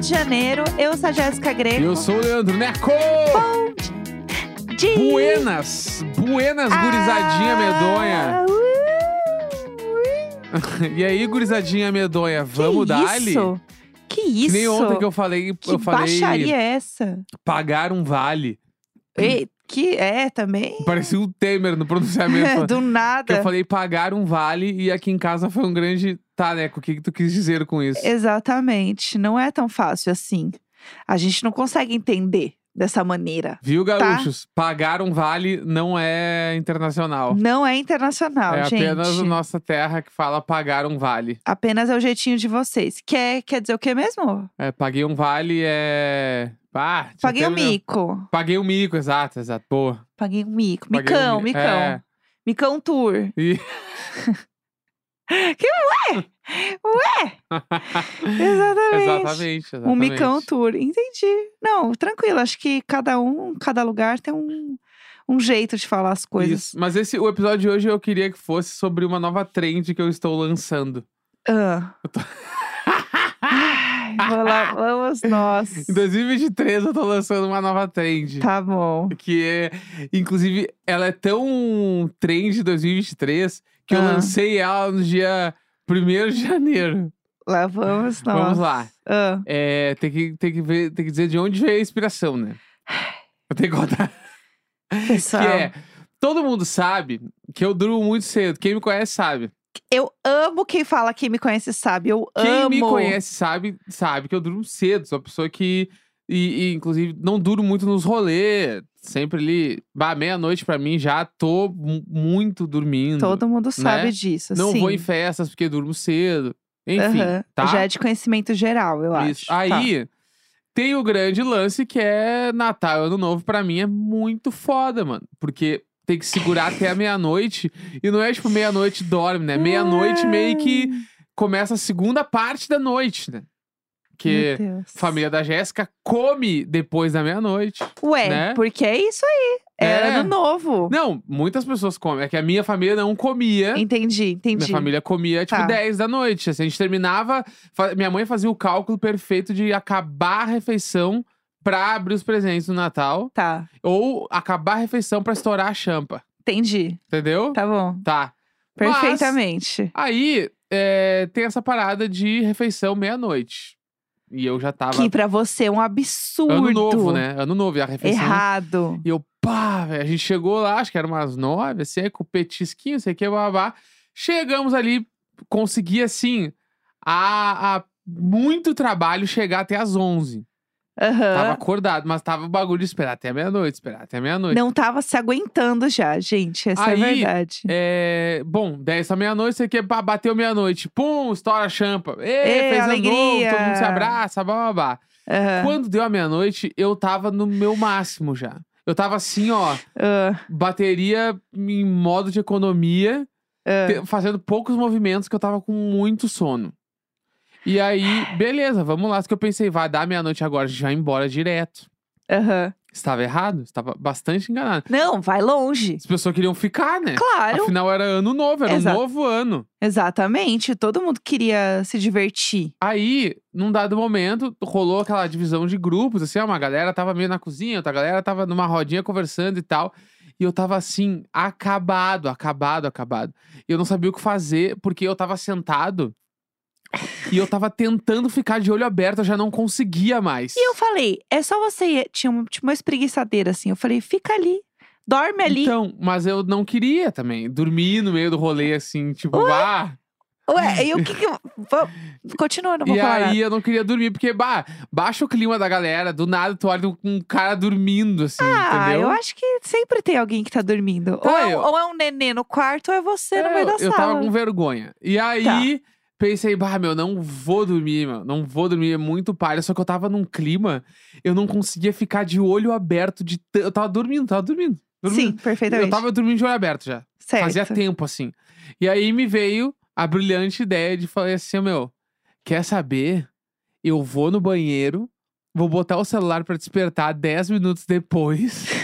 de janeiro. Eu sou a Jéssica Greco. Eu sou o Leandro Neco! de... Buenas! Buenas, gurizadinha medonha! Ah, uh, uh. E aí, gurizadinha medonha, vamos que dar-lhe? isso? Que isso? Que nem ontem que eu falei, Que eu falei baixaria é essa? pagar um vale. Ei, que é também? Parecia o Temer no pronunciamento. Do que nada. eu falei pagar um vale e aqui em casa foi um grande. Tá, Neco, o que, tu quis dizer com isso? Exatamente. Não é tão fácil assim. A gente não consegue entender dessa maneira. Viu, gaúchos? Pagar um vale não é internacional. Não é internacional, é gente. apenas a nossa terra que fala pagar um vale. Apenas é o jeitinho de vocês. Quer, quer dizer o que mesmo? É, paguei um vale é. Ah, Paguei né? mico. Paguei o mico, exato, exato. Pô. Paguei o mico. Paguei Micão, mi- micão. É. Micão Tour. E... Que ué? Ué? Exatamente. exatamente, exatamente. Um micão tour. Entendi. Não, tranquilo. Acho que cada um, cada lugar tem um, um jeito de falar as coisas. Isso. Mas esse, o episódio de hoje eu queria que fosse sobre uma nova trend que eu estou lançando. Ah. Vou lá, vamos nós. Em 2023 eu tô lançando uma nova trend. Tá bom. Que é, inclusive, ela é tão trend 2023 que eu Ah. lancei ela no dia 1 de janeiro. Lá vamos nós. Vamos lá. Ah, É, tem que, tem, que ver, tem que dizer de onde veio a inspiração, né? Eu tenho que contar. pessoal, Que é, todo mundo sabe que eu durmo muito cedo. Quem me conhece sabe. eu amo quem fala quem me conhece sabe. Eu Quem amo. me conhece sabe, sabe que eu durmo cedo. Sou uma pessoa que, e, e, inclusive, não duro muito nos rolês. Sempre ali, bah, meia-noite pra mim já tô mu- muito dormindo. Todo mundo sabe né? disso. não sim. vou em festas porque durmo cedo. Enfim, Aham. tá? Já é de conhecimento geral, eu Isso. acho. Tá. Aí tem o grande lance que é Natal, Ano Novo, pra mim é muito foda, mano. Porque tem que segurar até a meia-noite. E não é tipo meia-noite dorme, né? Meia-noite meio que começa a segunda parte da noite, né? Que Meu Deus. família da Jéssica come depois da meia-noite. Ué, né? porque é isso aí. É, É. ano novo. Não, muitas pessoas comem. É que a minha família não comia. Entendi, entendi. Minha família comia, tipo, Tá. 10 da noite. Assim, a gente terminava. Minha mãe fazia o cálculo perfeito de acabar a refeição pra abrir os presentes no Natal. Tá, Ou acabar a refeição pra estourar a champa. entendi. Entendeu? Tá bom. Tá. Mas, Perfeitamente. aí, é, tem essa parada de refeição meia-noite. E eu já tava. Que pra você é um absurdo. Ano novo, né? Ano novo. E a refeição. Errado. E eu, pá, velho. A gente chegou lá, acho que era umas nove, assim, com petisquinho, sei o que, babá. Chegamos ali, consegui, assim, a, a muito trabalho chegar até as onze. Aham. Tava acordado, mas tava o bagulho de esperar até meia-noite, esperar até meia-noite. Não tava se aguentando já, gente. Essa Aí, é verdade. É, bom, 10 da meia-noite, você quer bateu meia-noite. Pum, estoura a champa. Ê, fez ano novo, alegria. todo mundo se abraça, babá. Aham. Quando deu a meia-noite, eu tava no meu máximo já. Eu tava assim, ó, Ah, bateria em modo de economia, te- fazendo poucos movimentos que eu tava com muito sono. E aí, beleza, vamos lá. Só que eu pensei, vai dar meia-noite agora, a gente vai embora direto. Aham. Estava errado, estava bastante enganado. Não, vai longe. As pessoas queriam ficar, né? Claro. Afinal, era ano novo, era Exato. um novo ano. Exatamente. Todo mundo queria se divertir. Aí, num dado momento, rolou aquela divisão de grupos, assim, uma galera tava meio na cozinha, outra galera tava numa rodinha conversando e tal. E eu tava assim, acabado, acabado, acabado. E eu não sabia o que fazer, porque eu tava sentado e eu tava tentando ficar de olho aberto, eu já não conseguia mais. E eu falei, é só você ir. Tinha uma, tinha uma espreguiçadeira assim. Eu falei, fica ali. Dorme ali. Então, mas eu não queria também. Dormir no meio do rolê, assim, tipo, ah. Ué, e o que que eu... Continua, não vou E falar aí nada. eu não queria dormir, porque, bah, baixa o clima da galera, do nada tu olha um, cara dormindo, assim, Ah, entendeu? eu acho que sempre tem alguém que tá dormindo. ou, Tá, é, um- eu- ou é um nenê no quarto, ou é você no É, meio da eu, eu sala. tava com vergonha. E aí, pensei, bah, meu, não vou dormir, meu. Não vou dormir, é muito palha. Só que eu tava num clima, eu não conseguia ficar de olho aberto. De t- Eu tava dormindo, tava dormindo. Sim, dormindo. perfeitamente. Eu tava dormindo de olho aberto já. certo. Fazia tempo, assim. E aí me veio a brilhante ideia de falar assim, meu, quer saber? Eu vou no banheiro, vou botar o celular pra despertar 10 minutos depois.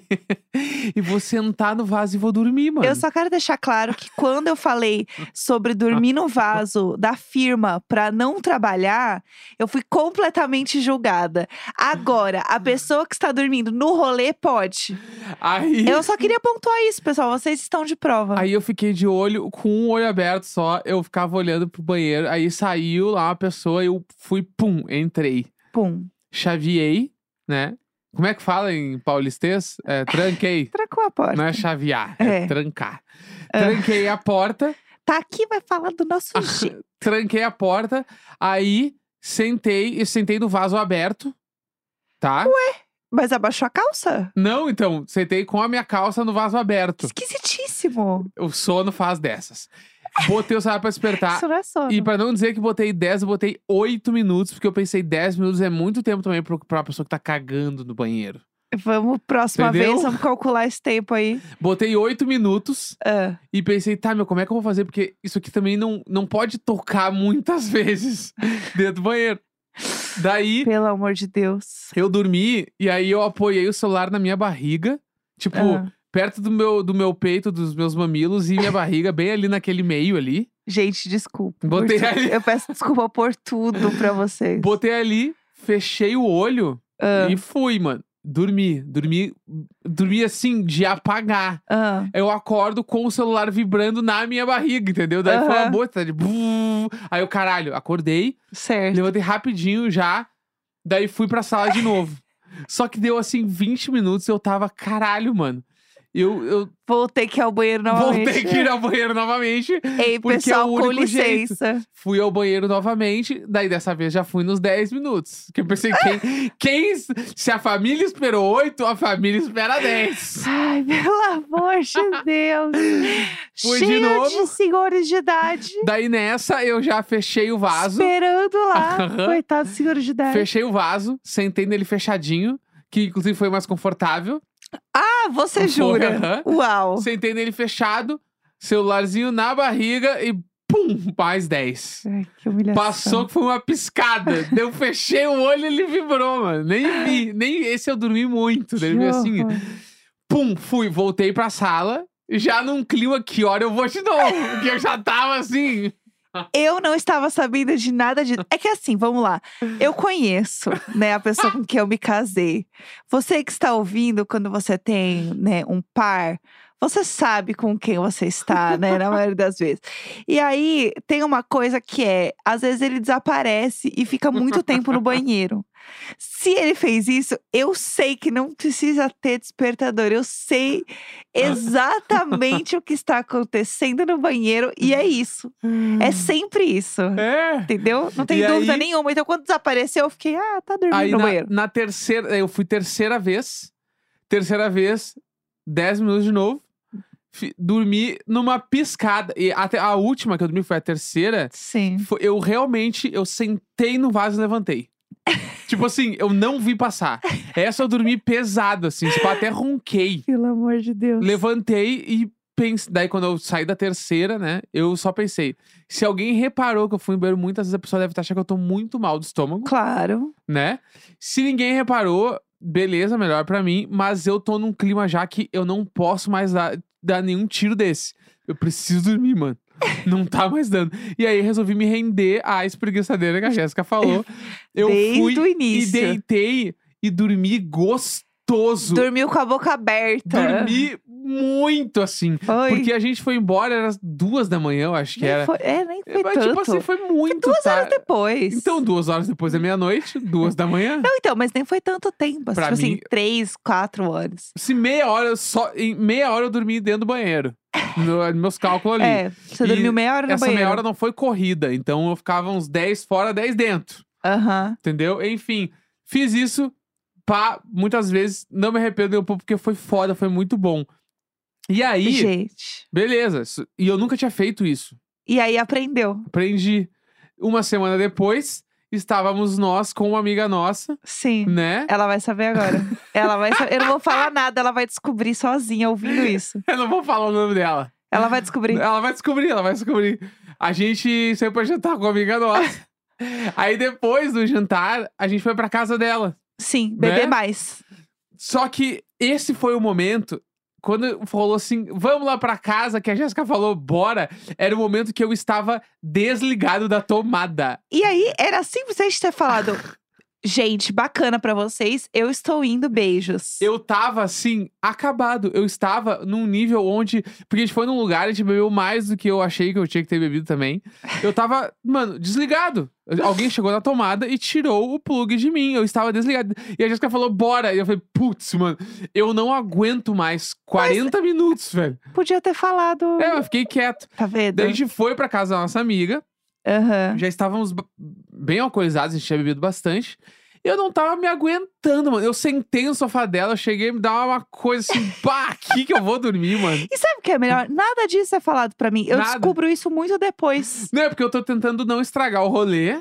e vou sentar no vaso e vou dormir, mano. Eu só quero deixar claro que quando eu falei sobre dormir no vaso da firma pra não trabalhar, eu fui completamente julgada. Agora, a pessoa que está dormindo no rolê pode. Aí, Eu só queria pontuar isso, pessoal. Vocês estão de prova. aí eu fiquei de olho, com um olho aberto só, eu ficava olhando pro banheiro. Aí saiu lá uma pessoa e eu fui, pum, entrei. Pum. Chaveei, né? Como é que fala em paulistês? É, tranquei. Trancou a porta. Não é chavear, é, É. trancar. Ah. Tranquei a porta, Tá aqui, vai falar do nosso Ah. jeito. tranquei a porta, aí sentei e sentei no vaso aberto, tá? Mas abaixou a calça? Não, então, sentei com a minha calça no vaso aberto. Esquisitíssimo. O sono faz dessas. Botei o celular pra despertar. Isso não é sono. E pra não dizer que botei 10, eu botei 8 minutos, porque eu pensei 10 minutos é muito tempo também pra uma pessoa que tá cagando no banheiro. Vamos, próxima Entendeu? vez, vamos calcular esse tempo aí. Botei 8 minutos Ah, e pensei, tá, meu, como é que eu vou fazer? Porque isso aqui também não, não pode tocar muitas vezes dentro do banheiro. Daí pelo amor de Deus. eu dormi e aí eu apoiei o celular na minha barriga, tipo, Ah. Perto do meu, do meu peito, dos meus mamilos e minha barriga, bem ali naquele meio ali. Gente, desculpa. Botei ali. Eu peço desculpa por tudo pra vocês. Botei ali, fechei o olho Ah, e fui, mano. Dormi, dormi, dormi assim, de apagar. ah. Eu acordo com o celular vibrando na minha barriga, entendeu? Daí foi uma boa, tá de Aí eu, caralho, acordei, Certo. levantei rapidinho já, daí fui pra sala de novo. Só que deu assim 20 minutos e eu tava, caralho, mano. Eu, eu Vou ter que ir ao banheiro novamente. voltei que ir ao banheiro novamente. Ei, é pessoal, o com único jeito. licença. Fui ao banheiro novamente, daí dessa vez já fui nos 10 minutos. Que eu pensei, quem, quem. Se a família esperou 8, a família espera 10. Ai, pelo amor de Deus. Fui de novo. senhores de idade. Daí nessa eu já fechei o vaso. Esperando lá. Coitado, senhores de idade. Fechei o vaso, sentei nele fechadinho, que inclusive foi mais confortável. Ah, você Foi, jura? aham. Uau. Sentei nele fechado, celularzinho na barriga e pum, mais 10. Ai, que humilhação. Passou que foi uma piscada. Eu fechei o olho e ele vibrou, mano. Nem vi. Nem esse eu dormi muito. Daí ele veio assim, pum, fui, voltei pra sala. Já num clima, que hora eu vou de novo? Porque eu já tava assim. Eu não estava sabendo de nada disso. É que assim, vamos lá. Eu conheço, né, a pessoa com quem eu me casei. Você que está ouvindo, quando você tem, né, um par, você sabe com quem você está, né, na maioria das vezes. E aí, tem uma coisa que é, às vezes ele desaparece e fica muito tempo no banheiro. Se ele fez isso, eu sei que não precisa ter despertador. Eu sei exatamente o que está acontecendo no banheiro e é isso. É sempre isso. É. Entendeu? Não tem E dúvida aí- nenhuma. Então, quando desapareceu, eu fiquei, ah, tá dormindo Aí no na, banheiro. na terceira, eu fui terceira vez. Terceira vez, 10 minutos de novo. Dormi numa piscada. E até a última que eu dormi foi a terceira. Sim. foi- eu realmente, eu sentei no vaso e levantei. tipo assim, eu não vi passar. Essa eu dormi pesado, assim. Tipo, até ronquei. Pelo amor de Deus. Levantei e pensei. Daí, quando eu saí da terceira, né? Eu só pensei: se alguém reparou que eu fui no banheiro muitas vezes, a pessoa deve estar achando que eu tô muito mal do estômago, Claro. né? Se ninguém reparou, beleza, melhor pra mim. Mas eu tô num clima já que eu não posso mais dar, dar nenhum tiro desse. Eu preciso dormir, mano. Não tá mais dando. E aí resolvi me render à espreguiçadeira que a Jéssica falou. Eu Desde fui o e início. deitei e dormi gostoso. Dormiu com a boca aberta. Dormi muito assim. Foi. Porque a gente foi embora, era as duas da manhã, eu acho que Nem era. foi- é, nem foi Mas, tanto. tipo assim, foi muito duas tarde. horas depois. Então, duas horas depois da meia-noite, duas da manhã. Não, então, mas nem foi tanto tempo. Pra tipo assim, mim- três, quatro horas. Se meia hora, só. Em meia hora eu dormi dentro do banheiro. No, meus cálculos ali. É, você E dormiu meia hora no Essa banheiro. meia hora não foi corrida, então eu ficava uns 10 fora, 10 dentro. Aham. Entendeu? Enfim, fiz isso. Pá, muitas vezes não me arrependo um pouco porque foi foda, foi muito bom. E aí, Gente. beleza. E eu nunca tinha feito isso. E aí aprendeu. Aprendi. Uma semana depois, estávamos nós com uma amiga nossa, Sim. né? Ela vai saber agora. ela vai saber. Eu não vou falar nada, ela vai descobrir sozinha ouvindo isso. Eu não vou falar o nome dela. Ela vai descobrir. Ela vai descobrir, ela vai descobrir. A gente saiu pra jantar com uma amiga nossa. Aí depois do jantar, a gente foi pra casa dela. Sim, beber Né? mais. Só que esse foi o momento. Quando falou assim, vamos lá pra casa, que a Jéssica falou, bora, era o momento que eu estava desligado da tomada. E aí, era simplesmente ter falado: gente, bacana pra vocês, eu estou indo, beijos. Eu tava assim, acabado. Eu estava num nível onde. Porque a gente foi num lugar, a gente bebeu mais do que eu achei que eu tinha que ter bebido também. Eu tava, mano, desligado. Alguém chegou na tomada e tirou o plug de mim. Eu estava desligado. E a Jéssica falou, bora. E eu falei, putz, mano, eu não aguento mais 40 minutos, velho. Podia ter falado. É, eu fiquei quieto. Tá vendo? Daí a gente foi pra casa da nossa amiga. Aham. Já estávamos bem alcoolizados, a gente tinha bebido bastante. E eu não tava me aguentando, mano. Eu sentei no sofá dela, cheguei a me dar uma coisa assim, pá, aqui que eu vou dormir, mano. E sabe o que é melhor? Nada disso é falado pra mim. Eu Nada. descubro isso muito depois. Não é porque eu tô tentando não estragar o rolê,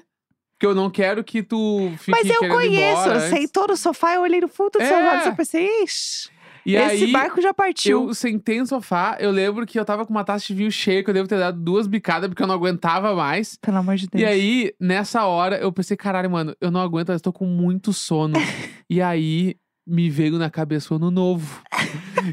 porque eu não quero que tu fique Mas eu querendo ir conheço. embora Eu antes. sentou no sofá, eu olhei no fundo do É. seu olhos e eu pensei, ixi, E esse aí, barco já partiu. eu sentei no sofá, eu lembro que eu tava com uma taça de vinho cheia, que eu devo ter dado duas bicadas, porque eu não aguentava mais. Pelo amor de Deus. E aí, nessa hora, eu pensei, caralho, mano, eu não aguento, eu tô com muito sono. e aí, me veio na cabeça o ano novo.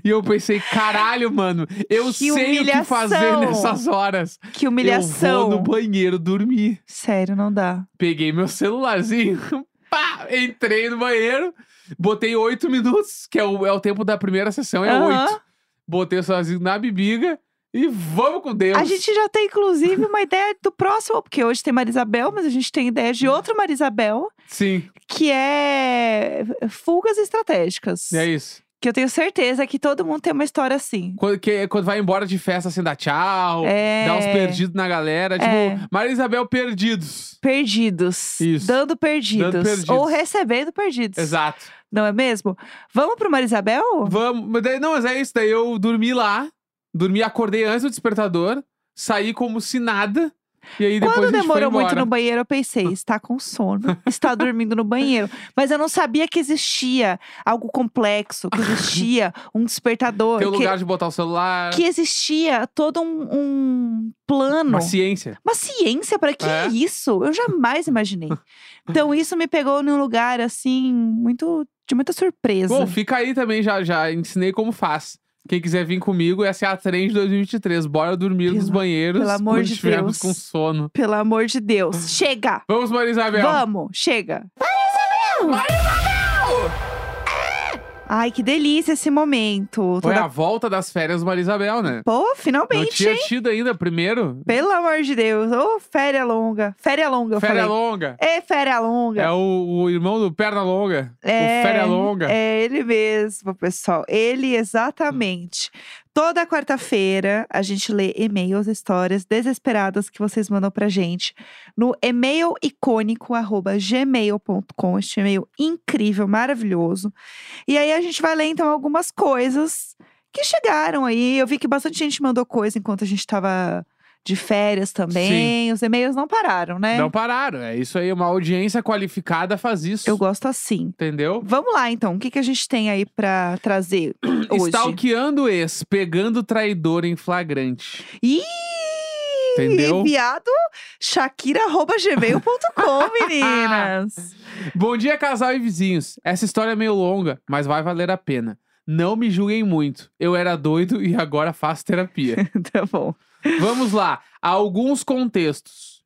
e eu pensei, caralho, mano, eu Que sei o que fazer humilhação. nessas horas. Que Eu humilhação. vou no banheiro dormir. Sério, não dá. Peguei meu celularzinho, pá, entrei no banheiro, botei oito minutos, que é o, é o tempo da primeira sessão, é Aham. oito. Botei o celularzinho na bebiga e vamos com Deus. A gente já tem, inclusive, uma ideia do próximo, porque hoje tem Marisabel, mas a gente tem ideia de outra Marisabel, Sim, que é fugas estratégicas. é isso. Que eu tenho certeza que todo mundo tem uma história assim. Quando, que- quando vai embora de festa, assim, dá tchau, É. dá uns perdidos na galera. Tipo, É. Maria Isabel perdidos. Perdidos. Isso. Dando perdidos. Dando perdidos. Ou recebendo perdidos. Exato. Não é mesmo? Vamos pro Marisabel? Vamos. Mas daí, não, mas é isso. Daí eu dormi lá, dormi, acordei antes do despertador, saí como se nada. E aí depois Quando demorou muito no banheiro, eu pensei, está com sono, está dormindo no banheiro. Mas eu não sabia que existia algo complexo, que existia um despertador, Tem um que, lugar de botar o celular. que existia todo um, um plano. Uma ciência. Uma ciência para que É. isso? Eu jamais imaginei. Então isso me pegou num lugar assim muito de muita surpresa. Bom, fica aí também, já, já ensinei como faz. Quem quiser vir comigo, essa é a trem de 2023. Bora dormir nos Pelo- banheiros pelo amor de Deus. com sono. Pelo amor de Deus, chega. Vamos, Maria Isabel. Vamos, chega. Ai, que delícia esse momento. Foi Toda- a volta das férias do Maria Isabel, né? Pô, Não finalmente, tinha hein? tido ainda primeiro. Pelo amor de Deus. Ô, férias longa. Férias longa, eu Féria falei. longa. É, férias longa. É o, o irmão do Perna Longa. É, o Féria Longa. É ele mesmo, pessoal. Ele exatamente. Toda quarta-feira a gente lê e-mails, histórias desesperadas que vocês mandam pra gente no e-mail icônico@gmail.com, este e-mail incrível, maravilhoso. E aí a gente vai ler então algumas coisas que chegaram aí. Eu vi que bastante gente mandou coisa enquanto a gente tava de férias também. Os e-mails não pararam, né? Não pararam. É isso aí. Uma audiência qualificada faz isso. Eu gosto assim. Entendeu? Vamos lá, então. O que, que a gente tem aí pra trazer hoje? Stalkeando ex, pegando traidor em flagrante. Ih! Entendeu? Enviado shakira.gmail.com, meninas. Bom dia, casal e vizinhos. Essa história é meio longa, mas vai valer a pena. Não me julguem muito. Eu era doido e agora faço terapia. tá bom. Vamos lá. Alguns contextos.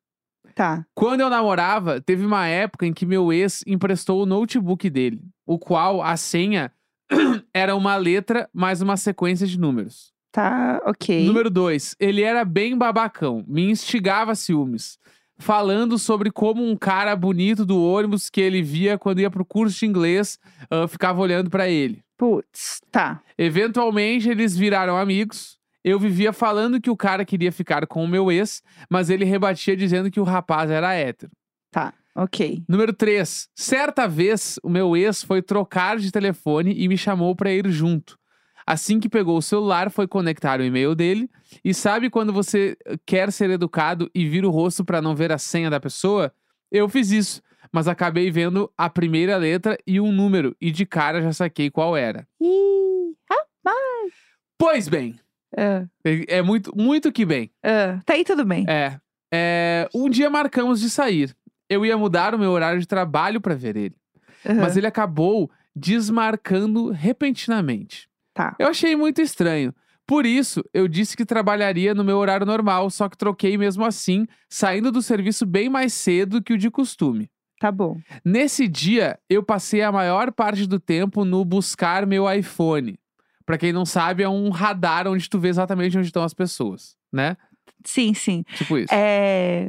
Tá. Quando eu namorava, teve uma época em que meu ex emprestou o notebook dele, o qual a senha era uma letra mais uma sequência de números. Tá, ok. Número 2. Ele era bem babacão, me instigava a ciúmes. Falando sobre como um cara bonito do ônibus que ele via quando ia pro curso de inglês ah, ficava olhando pra ele. Putz, tá. Eventualmente eles viraram amigos. Eu vivia falando que o cara queria ficar com o meu ex, mas ele rebatia dizendo que o rapaz era hétero. Tá, ok. Número 3. Certa vez, o meu ex foi trocar de telefone e me chamou pra ir junto. Assim que pegou o celular, foi conectar o e-mail dele. E sabe quando você quer ser educado e vira o rosto pra não ver a senha da pessoa? Eu fiz isso, mas acabei vendo a primeira letra e um número, e de cara já saquei qual era. Ih, Pois bem, é é muito, muito que bem. ah, tá aí tudo bem. É, é. Um dia marcamos de sair. Eu ia mudar o meu horário de trabalho pra ver ele. Aham. Mas ele acabou desmarcando repentinamente. Tá. Eu achei muito estranho. Por isso, eu disse que trabalharia no meu horário normal, só que troquei mesmo assim, saindo do serviço bem mais cedo que o de costume. Tá bom. Nesse dia, eu passei a maior parte do tempo no buscar meu iPhone. Pra quem não sabe, é um radar onde tu vê exatamente onde estão as pessoas, né? Sim, sim. Tipo isso. É,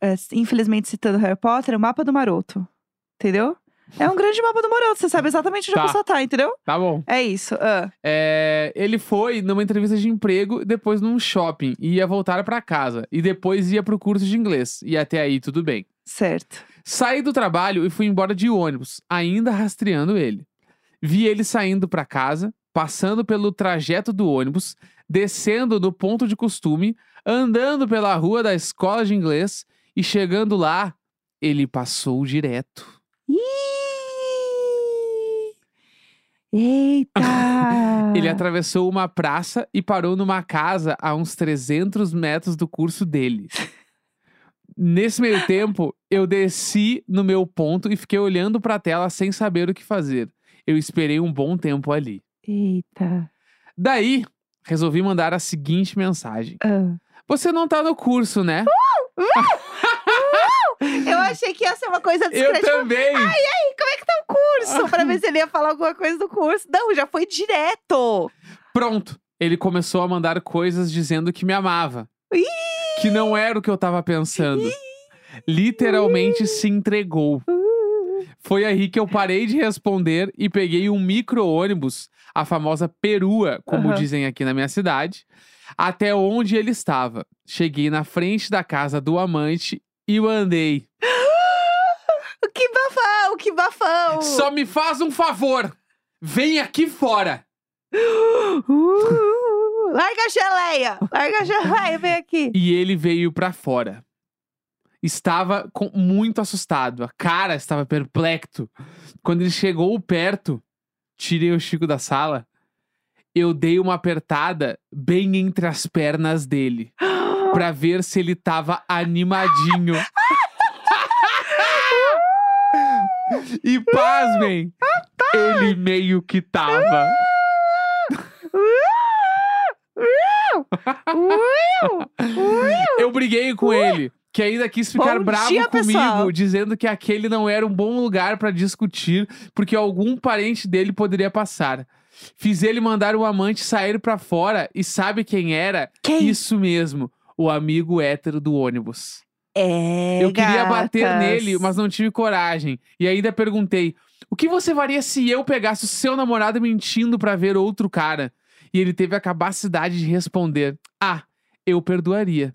é, Infelizmente, citando Harry Potter, o mapa do maroto. Entendeu? É um grande mapa do maroto. Você sabe exatamente onde Tá. a pessoa tá, entendeu? Tá bom. É isso. ah. É, ele foi numa entrevista de emprego, depois num shopping, e ia voltar pra casa. E depois ia pro curso de inglês. E até aí tudo bem. Certo. Saí do trabalho e fui embora de ônibus, ainda rastreando ele. Vi ele saindo pra casa, passando pelo trajeto do ônibus, descendo no ponto de costume, andando pela rua da escola de inglês e chegando lá, ele passou direto. Eita! Ele atravessou uma praça e parou numa casa a uns 300 metros do curso dele. Nesse meio tempo, eu desci no meu ponto e fiquei olhando pra tela sem saber o que fazer. Eu esperei um bom tempo ali. Eita. Daí, resolvi mandar a seguinte mensagem: Ah. Você não tá no curso, né? Eu achei que ia ser uma coisa Eu discreta. tipo, também! Como é que tá o curso? Pra ver se ele ia falar alguma coisa do curso. Não, já foi direto. Pronto. Ele começou a mandar coisas dizendo que me amava. Ih! Que não era o que eu tava pensando. Literalmente se entregou. Uh. Foi aí que eu parei de responder e peguei um micro-ônibus, a famosa perua, como Aham. dizem aqui na minha cidade, até onde ele estava. Cheguei na frente da casa do amante e mandei. Que bafão, que bafão. Só me faz um favor! Vem aqui fora! Uh, larga a geleia. Larga a geleia, vem aqui. E ele veio pra fora. Estava com- muito assustado. A cara estava perplexo. Quando ele chegou perto, tirei o Chico da sala. Eu dei uma apertada bem entre as pernas dele. Pra ver se ele tava animadinho. e pasmem, ele meio que tava. Eu briguei com ele, que ainda quis ficar Bom bravo dia, comigo, pessoal. dizendo que aquele não era um bom lugar pra discutir, porque algum parente dele poderia passar. Fiz ele mandar o amante sair pra fora e sabe quem era? Quem? Isso mesmo, o amigo hétero do ônibus. É, Eu queria bater nele, mas não tive coragem. E ainda perguntei: o que você faria se eu pegasse o seu namorado mentindo pra ver outro cara? E ele teve a capacidade de responder: Ah, eu perdoaria.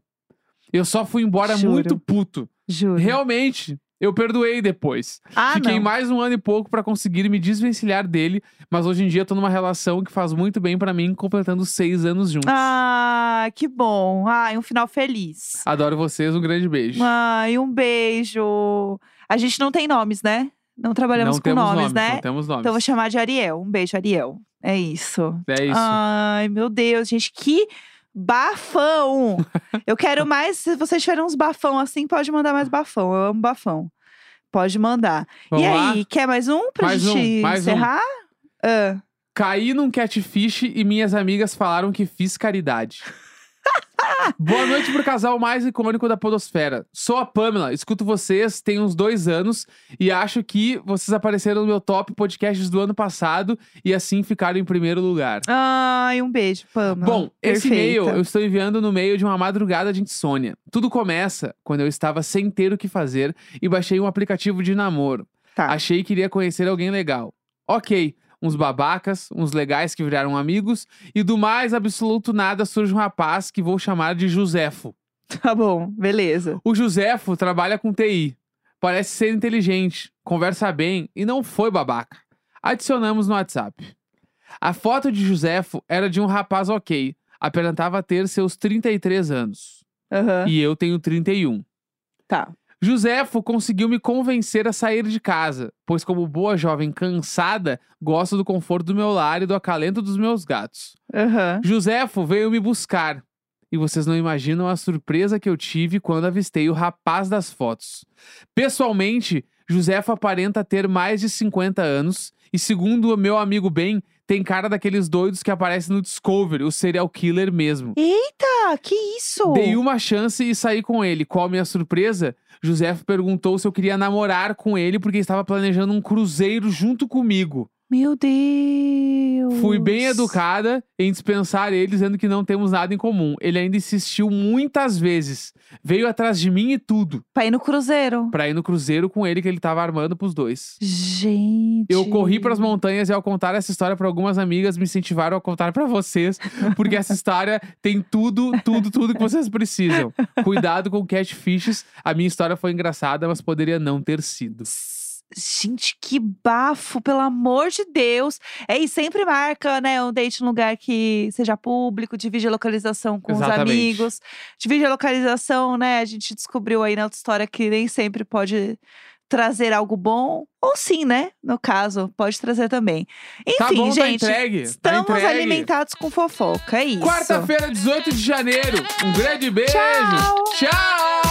Eu só fui embora Juro. muito puto. Juro. Realmente, eu perdoei depois. Ah, Fiquei não. mais um ano e pouco pra conseguir me desvencilhar dele, mas hoje em dia tô numa relação que faz muito bem pra mim, completando seis anos juntos. Ah, que bom. Ai, um final feliz. Adoro vocês, um grande beijo. Ai, um beijo. A gente não tem nomes, né? Não trabalhamos não com nomes, nomes, né? não temos nomes. Então vou chamar de Ariel. Um beijo, Ariel. É isso. É isso. Ai, meu Deus, gente, que bafão! eu quero mais. Se vocês tiverem uns bafão assim, pode mandar mais bafão. Eu amo bafão. Pode mandar. Vamos e lá? aí, quer mais um pra Mais um, gente mais um. encerrar? Ah. Caí num catfish e minhas amigas falaram que fiz caridade. Boa noite pro casal mais icônico da Podosfera. Sou a Pamela, escuto vocês tem uns dois anos e acho que vocês apareceram no meu top podcasts do ano passado e assim ficaram em primeiro lugar. Ai, um beijo, Pamela. Bom, esse e-mail eu estou enviando no meio de uma madrugada de insônia. Tudo começa quando eu estava sem ter o que fazer e baixei um aplicativo de namoro. Tá. Achei que iria conhecer alguém legal. Ok, uns babacas, uns legais que viraram amigos, e do mais absoluto nada surge um rapaz que vou chamar de Josefo. Tá bom, beleza. O Josefo trabalha com TI. Parece ser inteligente, conversa bem e não foi babaca. Adicionamos no WhatsApp. A foto de Josefo era de um rapaz ok, aparentava ter seus 33 anos. Aham. E eu tenho 31. Tá. Josefo conseguiu me convencer a sair de casa, pois, como boa jovem cansada, gosto do conforto do meu lar e do acalento dos meus gatos. Aham. Josefo veio me buscar. E vocês não imaginam a surpresa que eu tive quando avistei o rapaz das fotos. Pessoalmente, Josefo aparenta ter mais de 50 anos E segundo o meu amigo Ben, tem cara daqueles doidos que aparecem no Discovery, o serial killer mesmo. Eita, que isso? Dei uma chance e saí com ele. Qual a minha surpresa? José perguntou se eu queria namorar com ele porque estava planejando um cruzeiro junto comigo. Meu Deus. Fui bem educada em dispensar ele, dizendo que não temos nada em comum. Ele ainda insistiu muitas vezes. Veio atrás de mim e tudo. Pra ir no cruzeiro. Pra ir no cruzeiro com ele que ele tava armando pros dois. Gente. Eu corri pras montanhas e ao contar essa história pra algumas amigas, me incentivaram a contar pra vocês, porque essa história tem tudo, tudo, tudo que vocês precisam. Cuidado com catfishes. A minha história foi engraçada, mas poderia não ter sido. Gente, que bafo, pelo amor de Deus. É, e sempre marca, né, um date num lugar que seja público, divide a localização com Exatamente. os amigos. Divide a localização, né? A gente descobriu aí na outra história que nem sempre pode trazer algo bom. Ou sim, né? No caso, pode trazer também. Enfim, tá bom, gente. tá entregue. tá Estamos entregue. alimentados com fofoca, é isso. Quarta-feira, 18 de janeiro. Um grande beijo. Tchau. Tchau.